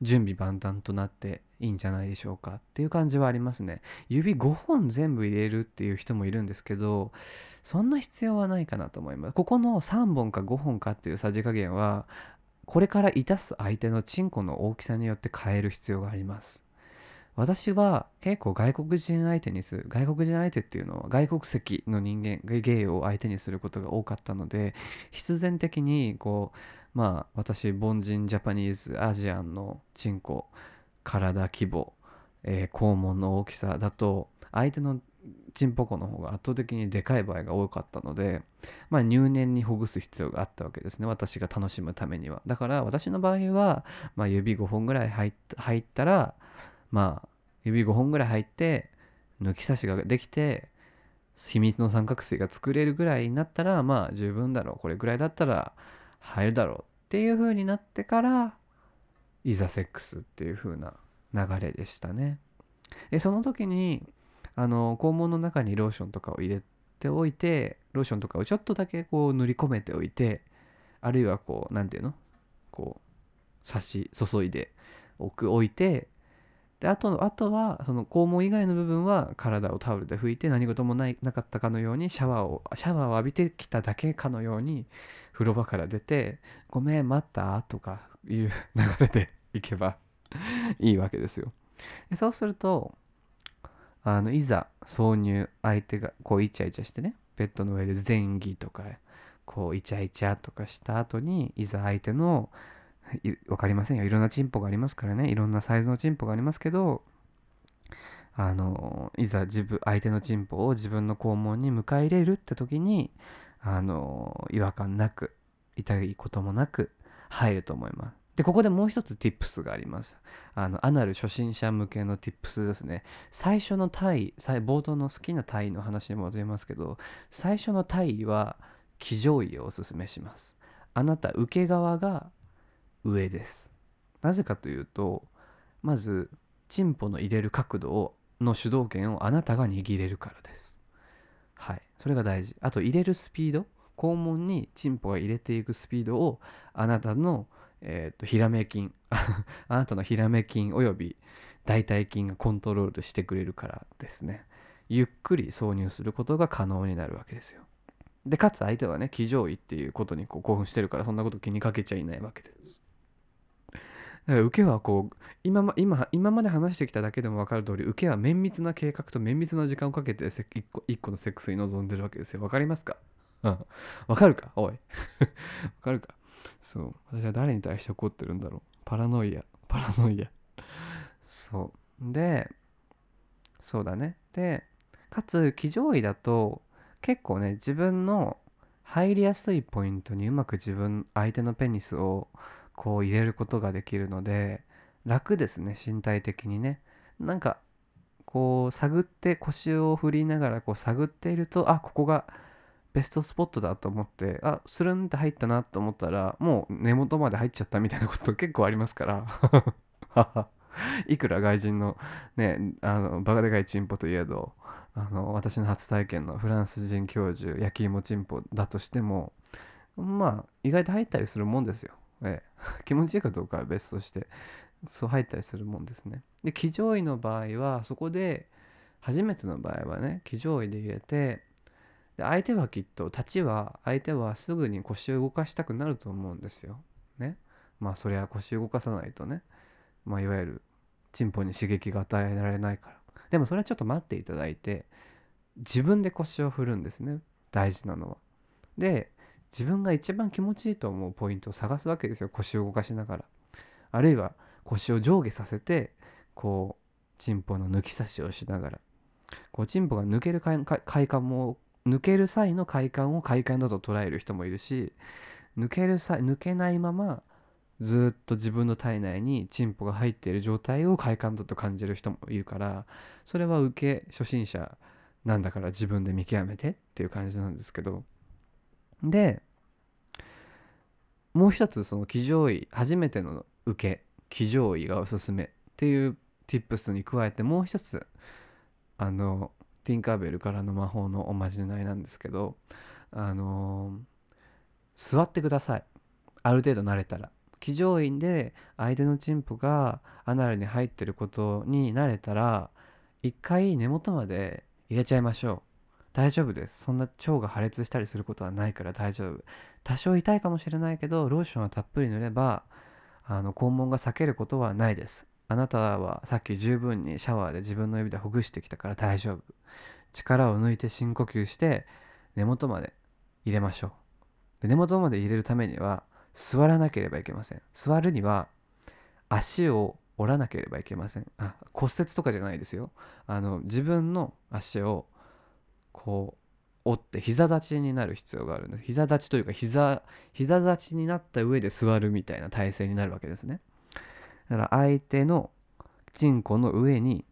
準備万端となっていいんじゃないでしょうかっていう感じはありますね。指5本全部入れるっていう人もいるんですけど、そんな必要はないかなと思います。ここの3本か5本かっていうさじ加減は、これからいたす相手のチンコの大きさによって変える必要があります。私は結構外国人相手にする、外国人相手っていうのは外国籍の人間、ゲイを相手にすることが多かったので、必然的にこう、まあ私凡人ジャパニーズアジアンのチンコ体規模、えー、肛門の大きさだと相手のチンポコの方が圧倒的にでかい場合が多かったので、まあ、入念にほぐす必要があったわけですね。私が楽しむためには。だから私の場合は、まあ、指5本ぐらい入ったらまあ指5本ぐらい入って抜き差しができて秘密の三角錐が作れるぐらいになったらまあ十分だろう。これぐらいだったら入るだろうっていう風になってからいざセックスっていう風な流れでしたね。でその時にあの肛門の中にローションとかを入れておいてローションとかをちょっとだけこう塗り込めておいてあるいはこう何て言うの？こう差し注いで置く置いてであとあとはその肛門以外の部分は体をタオルで拭いて何事もないなかったかのようにシャワーをシャワーを浴びてきただけかのように風呂場から出て「ごめん待った?」とかいう流れで行けば いいわけですよ。そうするとあのいざ挿入相手がこうイチャイチャしてねベッドの上で前儀とかこうイチャイチャとかした後にいざ相手の分 かりませんよ。いろんなチンポがありますからね。いろんなサイズのチンポがありますけどあのいざ自分相手のチンポを自分の肛門に迎え入れるって時にあの違和感なく痛いこともなく入ると思います。でここでもう一つ tips があります。あのアナル初心者向けの tips ですね。最初の体位冒頭の好きな体位の話に戻りますけど最初の体位は騎乗位をおすすめします。あなた受け側が上です。なぜかというとまずチンポの入れる角度をの主導権をあなたが握れるからです。はい。それが大事。あと入れるスピード肛門にチンポが入れていくスピードをあなたの、えーと、ひらめ筋 あなたのひらめ筋および大腿筋がコントロールしてくれるからですね。ゆっくり挿入することが可能になるわけですよ。で、かつ相手はね、騎乗位っていうことにこう興奮してるから、そんなこと気にかけちゃいないわけです。受けはこう今ま今今まで話してきただけでも分かる通り受けは綿密な計画と綿密な時間をかけて一個一個のセックスに臨んでるわけですよ。分かりますか？うん。分かるか？おい。分かるか？そう。私は誰に対して怒ってるんだろう？パラノイア。パラノイア。そう。でそうだね。でかつ騎乗位だと結構ね自分の入りやすいポイントにうまく自分相手のペニスをこう入れることができるので楽ですね身体的にね。なんかこう探って腰を振りながらこう探っているとあここがベストスポットだと思ってあスルンって入ったなと思ったらもう根元まで入っちゃったみたいなこと結構ありますから。いくら外人のねあのバカでかいチンポといえどあの私の初体験のフランス人教授焼き芋チンポだとしてもまあ意外と入ったりするもんですよ、ええ、気持ちいいかどうかは別としてそう入ったりするもんですね。で騎乗位の場合はそこで初めての場合はね騎乗位で入れてで相手はきっと立ちは相手はすぐに腰を動かしたくなると思うんですよ。ね。まあそりゃ腰動かさないとね。まあいわゆるチンポに刺激が与えられないから。でもそれはちょっと待っていただいて自分で腰を振るんですね。大事なのは。で自分が一番気持ちいいと思うポイントを探すわけですよ腰を動かしながら。あるいは腰を上下させてこうチンポの抜き差しをしながらこうチンポが抜ける快感も抜ける際の快感を快感だと捉える人もいるし抜ける際抜けないままずっと自分の体内にチンポが入っている状態を快感だと感じる人もいるからそれは受け初心者なんだから自分で見極めてっていう感じなんですけどでもう一つその騎乗位初めての受け騎乗位がおすすめっていう tips に加えてもう一つあのティンカーベルからの魔法のおまじないなんですけどあの座ってください。ある程度慣れたら。騎乗位で相手のチンポがアナルに入ってることに慣れたら一回根元まで入れちゃいましょう。大丈夫です。そんな腸が破裂したりすることはないから大丈夫。多少痛いかもしれないけどローションはたっぷり塗ればあの肛門が裂けることはないです。あなたはさっき十分にシャワーで自分の指でほぐしてきたから大丈夫。力を抜いて深呼吸して根元まで入れましょう。で根元まで入れるためには座らなければいけません。座るには足を折らなければいけません。あ骨折とかじゃないですよ。あの自分の足をこう折って膝立ちになる必要があるんです。膝立ちというか膝膝立ちになった上で座るみたいな体勢になるわけですね。だから相手のチンコの上に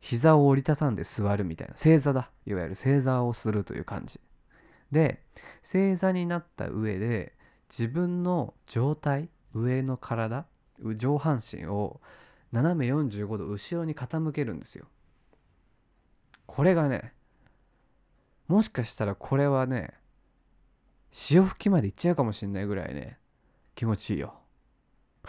膝を折りたたんで座るみたいな正座だ。いわゆる正座をするという感じ。で正座になった上で自分の状態上の体上半身を斜め45度後ろに傾けるんですよ。これがねもしかしたらこれはね潮吹きまでいっちゃうかもしんないぐらいね気持ちいいよ。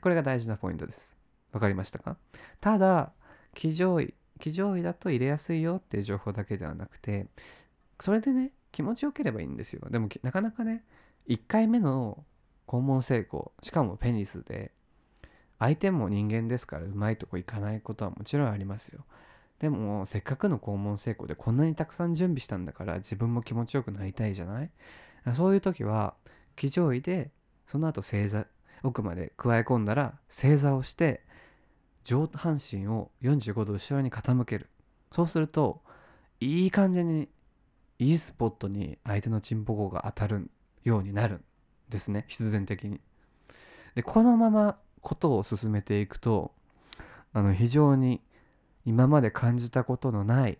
これが大事なポイントです。わかりましたか？ただ騎乗位騎乗位だと入れやすいよっていう情報だけではなくてそれでね気持ちよければいいんですよ。でもなかなかね1回目の肛門成功しかもペニスで相手も人間ですからうまいとこいかないことはもちろんありますよ。でもせっかくの肛門成功でこんなにたくさん準備したんだから自分も気持ちよくなりたいじゃない？そういう時は騎乗位でその後正座奥まで加え込んだら正座をして上半身を45度後ろに傾ける。そうするといい感じにいいスポットに相手のチンポゴが当たるようになるんですね必然的に。でこのままことを進めていくとあの非常に今まで感じたことのない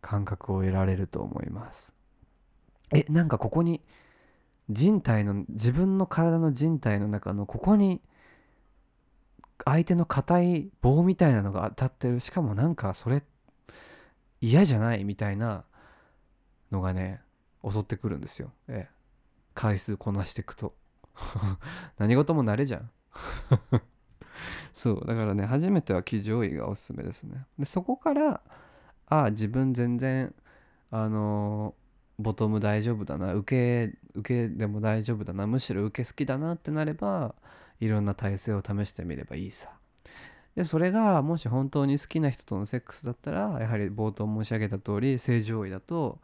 感覚を得られると思います。えなんかここに人体の自分の体の人体の中のここに相手の硬い棒みたいなのが当たってる。しかもなんかそれ嫌じゃないみたいなのがね襲ってくるんですよ、ええ、回数こなしていくと。何事も慣れじゃん。そうだからね初めては騎乗位がおすすめですね。でそこからああ自分全然あのボトム大丈夫だな受け受けでも大丈夫だなむしろ受け好きだなってなればいろんな体勢を試してみればいいさ。でそれがもし本当に好きな人とのセックスだったらやはり冒頭申し上げた通り正常位だと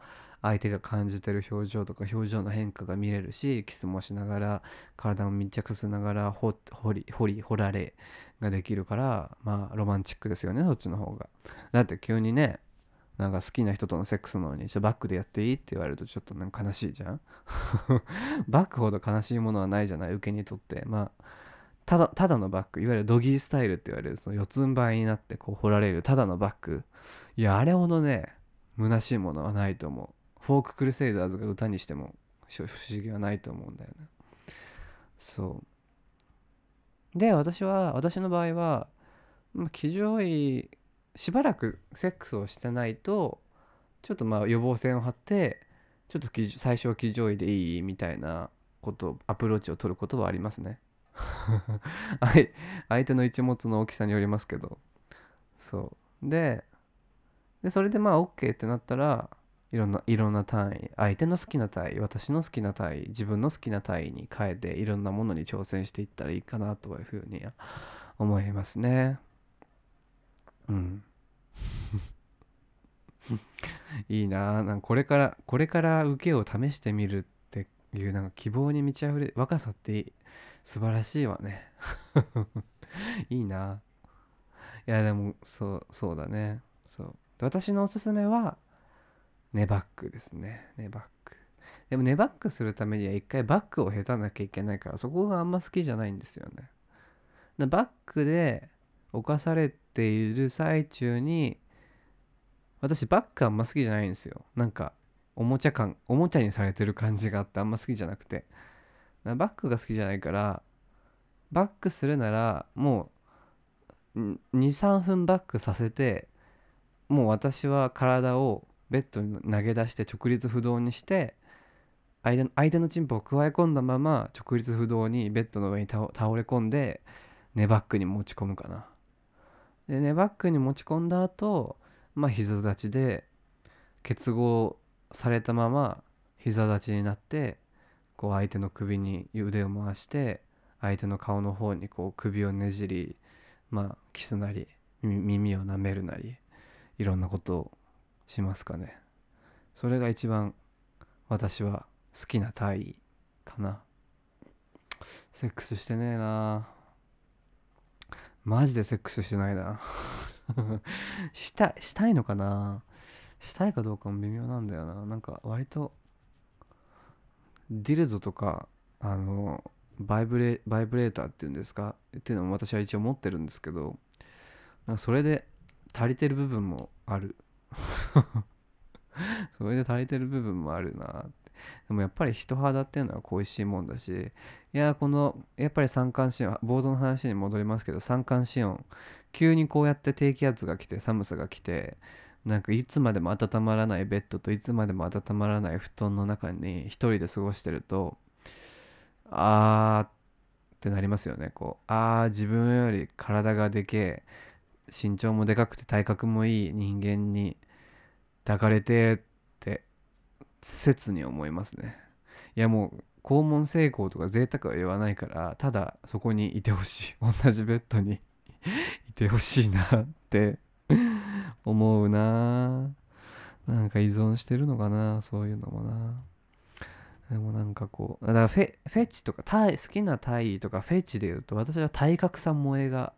相手が感じてる表情とか表情の変化が見れるしキスもしながら体を密着しながら掘り掘り掘られができるからまあロマンチックですよねそっちの方が。だって急にねなんか好きな人とのセックスなのにちょバックでやっていいって言われるとちょっとなんか悲しいじゃん？バックほど悲しいものはないじゃない？受けにとって。まあただただのバック。いわゆるドギースタイルって言われるその四つん這いになってこう掘られるただのバック。いやあれほどね虚しいものはないと思う。フォーククルセイダーズが歌にしても不思議はないと思うんだよね。そう。で私は私の場合は騎乗位しばらくセックスをしてないとちょっとまあ予防線を張ってちょっと最初は騎乗位でいいみたいなことアプローチを取ることはありますね。相手の一物の大きさによりますけど。そう。ででそれでまあ OK ってなったらいろんないろんな単位相手の好きな単位私の好きな単位自分の好きな単位に変えていろんなものに挑戦していったらいいかなというふうに思いますね。うん。いいななんこれからこれから受けを試してみるっていうなんか希望に満ち溢れ若さって素晴らしいわね。いいないやでもそうそうだね。そう。私のおすすめはネバックですね。ネバック。でもネバックするためには一回バックを下手なきゃいけないからそこがあんま好きじゃないんですよね。バックで犯されている最中に私バックあんま好きじゃないんですよ。なんかおもちゃ感おもちゃにされてる感じがあってあんま好きじゃなくて。バックが好きじゃないからバックするならもう23分バックさせてもう私は体をベッドに投げ出して直立不動にして相手のチンポを加え込んだまま直立不動にベッドの上に倒れ込んでネバックに持ち込むかな。でネバックに持ち込んだ後まあ膝立ちで結合されたまま膝立ちになってこう相手の首に腕を回して相手の顔の方にこう首をねじりまあキスなり耳を舐めるなりいろんなことをしますかね。それが一番私は好きな体位かな。セックスしてねえな。マジでセックスしてないな。したしたいのかな。したいかどうかも微妙なんだよな。なんか割とディルドとかあのバイブレバイブレーターっていうんですか？っていうのも私は一応持ってるんですけどそれで足りてる部分もある。それで足りてる部分もあるなって。でもやっぱり人肌っていうのは恋しいもんだしいやこのやっぱり三寒四温ボードの話に戻りますけど三寒四温。急にこうやって低気圧が来て寒さが来てなんかいつまでも温まらないベッドといつまでも温まらない布団の中に一人で過ごしてるとあーってなりますよね。こうあー自分より体がでけえ身長もでかくて体格もいい人間に抱かれてって切に思いますね。いやもう肛門成功とか贅沢は言わないからただそこにいてほしい。同じベッドに いてほしいなって 思うな。なんか依存してるのかなそういうのもな。でもなんかこうだからフェフェチとか好きな体位とかフェチで言うと私は体格差萌えが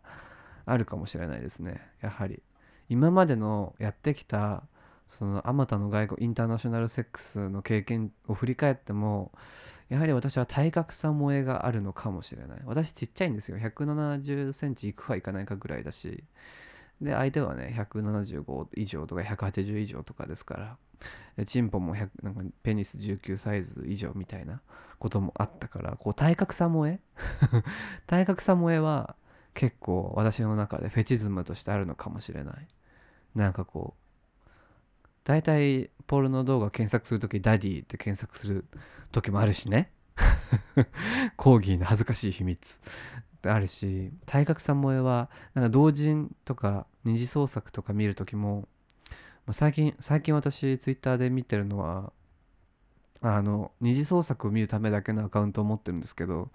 あるかもしれないですね。やはり。今までのやってきたそのあまたの外国インターナショナルセックスの経験を振り返ってもやはり私は体格差萌えがあるのかもしれない。私ちっちゃいんですよ。170センチいくかいかないかぐらいだし。で相手はね175以上とか180以上とかですから。チンポも1なんかペニス19サイズ以上みたいなこともあったからこう体格差萌え？体格差萌えは結構私の中でフェチズムとしてあるのかもしれない。なんかこう大体ポルノ動画検索するとき daddy って検索する時もあるしね。コーギーの恥ずかしい秘密。あるし体格差萌えはなんか同人とか二次創作とか見る時も最近最近私ツイッターで見てるのはあの二次創作を見るためだけのアカウントを持ってるんですけど。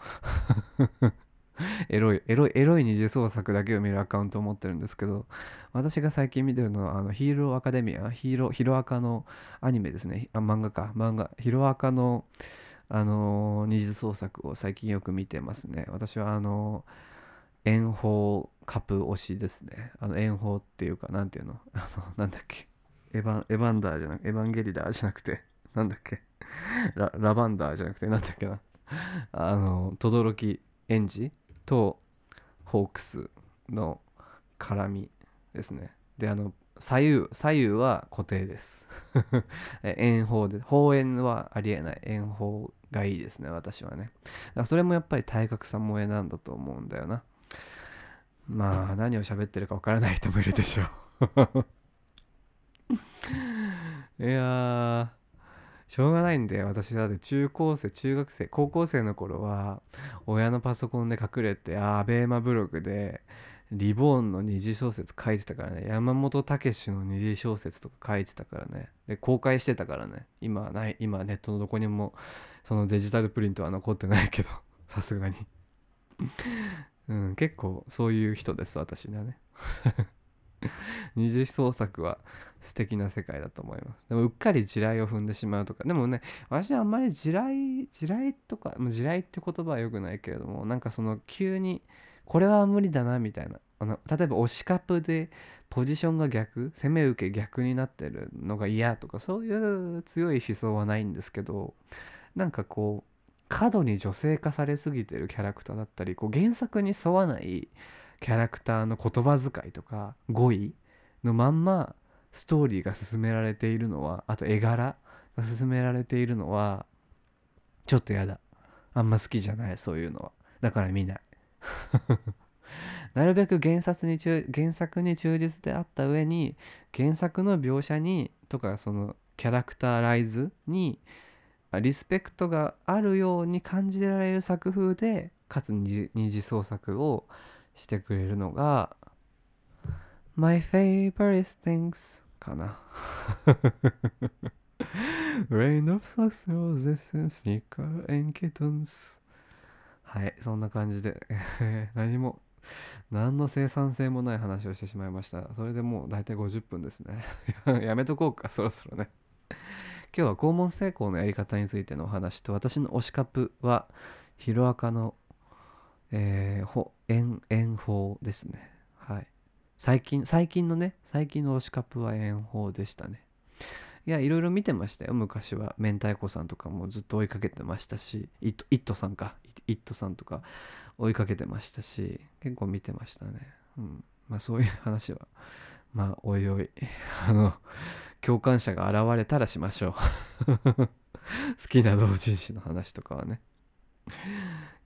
エロいエロいエロい二次創作だけを見るアカウントを持ってるんですけど私が最近見てるのはあのヒーローアカデミアヒーローヒロアカのアニメですね。あ漫画か。漫画。ヒロアカのあの二次創作を最近よく見てますね。私はあの炎鵬カプ推しですね。あの炎鵬っていうかなんていうの？あのなんだっけ？エヴァンエヴァンダーじゃなくエヴァンゲリダーじゃなくてなんだっけ？ララバンダーじゃなくてなんだっけな？あの轟園児とホークスの絡みですね。であの左右左右は固定です。円砲で砲円はありえない。円砲がいいですね私はね。それもやっぱり体格差萌えなんだと思うんだよな。まあ何を喋ってるかわからない人もいるでしょう。いやー。しょうがないんで私だって中高生中学生高校生の頃は親のパソコンで隠れてアベーマブログでリボーンの二次小説書いてたからね。山本武の二次小説とか書いてたからね。で公開してたからね。今はない今ネットのどこにもそのデジタルプリントは残ってないけど さすがに。うん結構そういう人です私はね。二次創作は素敵な世界だと思います。でもうっかり地雷を踏んでしまうとか。でもね、私はあんまり地雷、地雷とか、地雷って言葉は良くないけれども、なんかその急に、これは無理だなみたいな。あの例えば押しカップでポジションが逆、攻め受け逆になってるのが嫌とか、そういう強い思想はないんですけど、なんかこう、過度に女性化されすぎてるキャラクターだったり、こう原作に沿わないキャラクターの言葉遣いとか語彙のまんまストーリーが進められているのはあと絵柄が進められているのはちょっとやだ。あんま好きじゃないそういうのは。だから見ない。なるべく原作に原作に忠実であった上に原作の描写にとかそのキャラクターライズにリスペクトがあるように感じられる作風でかつ二次創作をしてくれるのが My favorite things かな。Rain of socks, roses and sneaker and kittens はいそんな感じで。何も何の生産性もない話をしてしまいました。それでもう大体50分ですね。やめとこうかそろそろね。今日は肛門成功のやり方についてのお話と私の推しカップはヒロアカのえー、ほ遠遠方ですね。はい。最近最近のね最近の推しカップは遠方でしたね。いやいろいろ見てましたよ。昔は。明太子さんとかもずっと追いかけてましたし。イットイットさんか。イットさんとか追いかけてましたし。結構見てましたね。うん。まあそういう話は。まあおいおい。あの共感者が現れたらしましょう。好きな同人誌の話とかはね。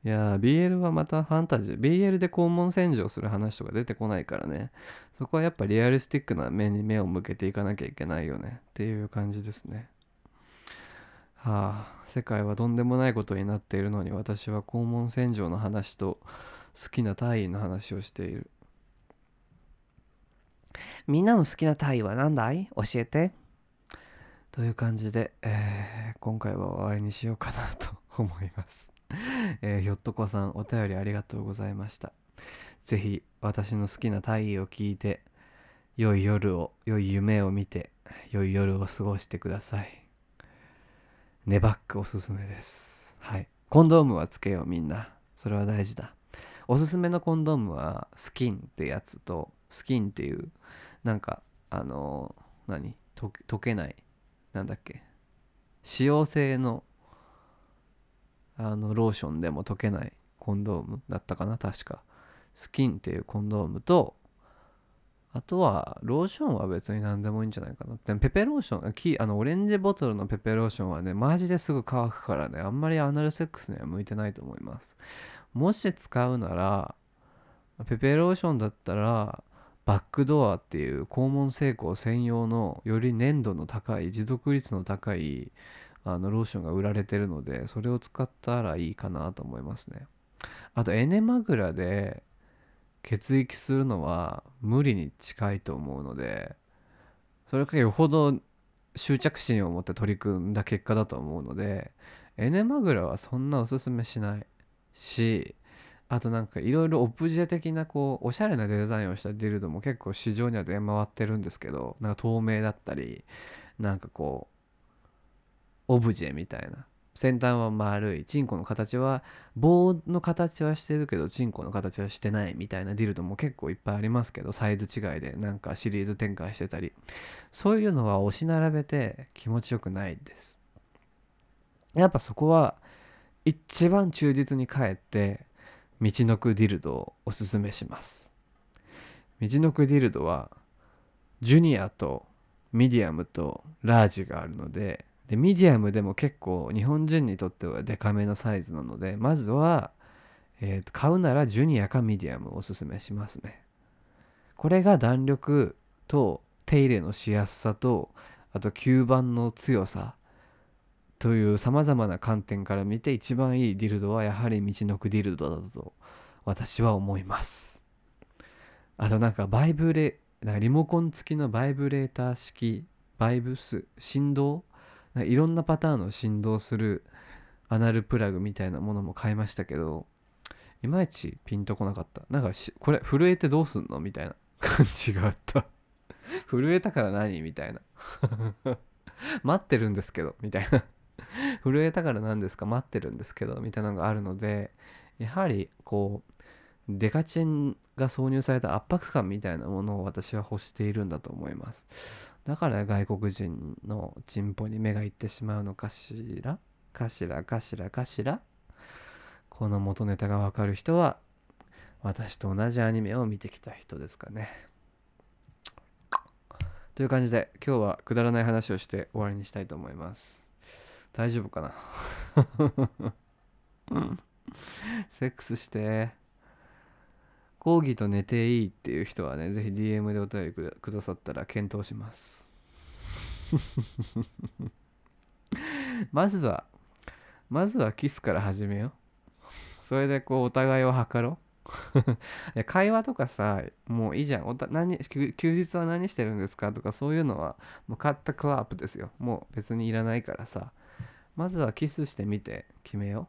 いや BL はまたファンタジー BL で肛門洗浄する話とか出てこないからね。そこはやっぱリアルスティックな目に目を向けていかなきゃいけないよね。っていう感じですね。はあ世界はとんでもないことになっているのに私は肛門洗浄の話と好きな体位の話をしている。みんなの好きな体位は何だい？教えて。という感じで、えー、今回は終わりにしようかなと思います えー、ひょっとこさんお便りありがとうございました。ぜひ私の好きな大義を聞いて、良い夜を、良い夢を見て、良い夜を過ごしてください。ネバックおすすめです。はい。コンドームはつけようみんな。それは大事だ。おすすめのコンドームはスキンってやつと、スキンっていう、なんか、あのー、何？溶けない、なんだっけ？使用性のあのローションでも溶けないコンドームだったかな確か。スキンっていうコンドームとあとはローションは別に何でもいいんじゃないかな。でもペペローションキあのオレンジボトルのペペローションはねマジですぐ乾くからねあんまりアナルセックスには向いてないと思います。もし使うならペペローションだったらバックドアっていう肛門成功専用のより粘度の高い持続率の高いあのローションが売られてるのでそれを使ったらいいかなと思いますね。あとエネマグラで血液するのは無理に近いと思うのでそれかよほど執着心を持って取り組んだ結果だと思うのでエネマグラはそんなおすすめしない。しあとなんかいろいろオブジェ的なこうおしゃれなデザインをしたディルドも結構市場には出回ってるんですけどなんか透明だったりなんかこうオブジェみたいな。先端は丸いチンコの形は棒の形はしてるけどチンコの形はしてないみたいなディルドも結構いっぱいありますけどサイズ違いでなんかシリーズ展開してたりそういうのは押し並べて気持ちよくないです。やっぱそこは一番忠実に帰ってみちのくディルドをおすすめします。みちのくディルドはジュニアとミディアムとラージがあるのででミディアムでも結構日本人にとってはデカめのサイズなのでまずは、えー、買うならジュニアかミディアムをおすすめしますね。これが弾力と手入れのしやすさとあと吸盤の強さというさまざまな観点から見て一番いいディルドはやはり道のくディルドだと私は思います。あとなんかバイブレなんかリモコン付きのバイブレーター式バイブス振動いろんなパターンの振動するアナルプラグみたいなものも買いましたけどいまいちピンとこなかった。なんかこれ震えてどうすんのみたいな 感じがあった。震えたから何みたいな。待ってるんですけどみたいな。震えたから何ですか？待ってるんですけどみたいなのがあるのでやはりこうデカチンが挿入された圧迫感みたいなものを私は欲しているんだと思います。だから外国人のチンポに目がいってしまうのかしら？かしら？かしら？かしら？この元ネタがわかる人は私と同じアニメを見てきた人ですかね。という感じで今日はくだらない話をして終わりにしたいと思います。大丈夫かな？セックスして。講義と寝ていいっていう人はね、ぜひ DM でお便りくださったら検討します。まずは、まずはキスから始めよう。それでこうお互いを測ろう。いや会話とかさ、もういいじゃん。おた何休日は何してるんですか？とかそういうのはもうカッタクラップですよ。もう別にいらないからさ。まずはキスしてみて決めよ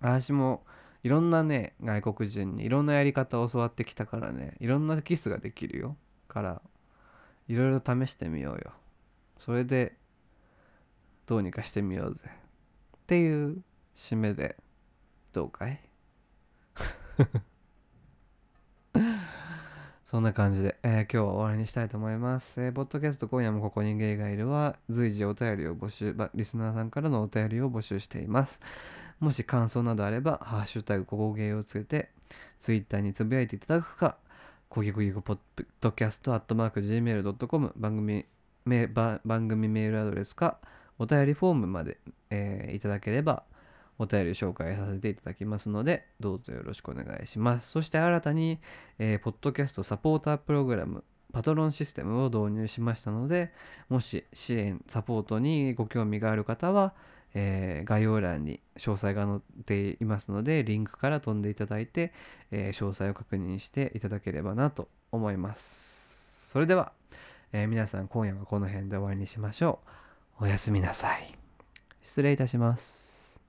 う。私もいろんなね外国人にいろんなやり方を教わってきたからねいろんなキスができるよからいろいろ試してみようよそれでどうにかしてみようぜっていう締めでどうかい？そんな感じで、えー、今日は終わりにしたいと思います。えー、ポッドキャスト今夜もここにゲイがいるは随時お便りを募集、リスナーさんからのお便りを募集しています。もし感想などあれば、ハッシュタグここゲーをつけて、ツイッターにつぶやいていただくか、コギコギコポッドキャストアットマーク Gmail.com 番組メ番組メールアドレスか、お便りフォームまで、えー、いただければ、お便り紹介させていただきますので、どうぞよろしくお願いします。そして新たに、えー、ポッドキャストサポータープログラム、パトロンシステムを導入しましたので、もし支援、サポートにご興味がある方は、えー、概要欄に詳細が載っていますので、リンクから飛んでいただいて、えー、詳細を確認していただければなと思います。それでは、えー、皆さん今夜はこの辺で終わりにしましょう。おやすみなさい。失礼いたします。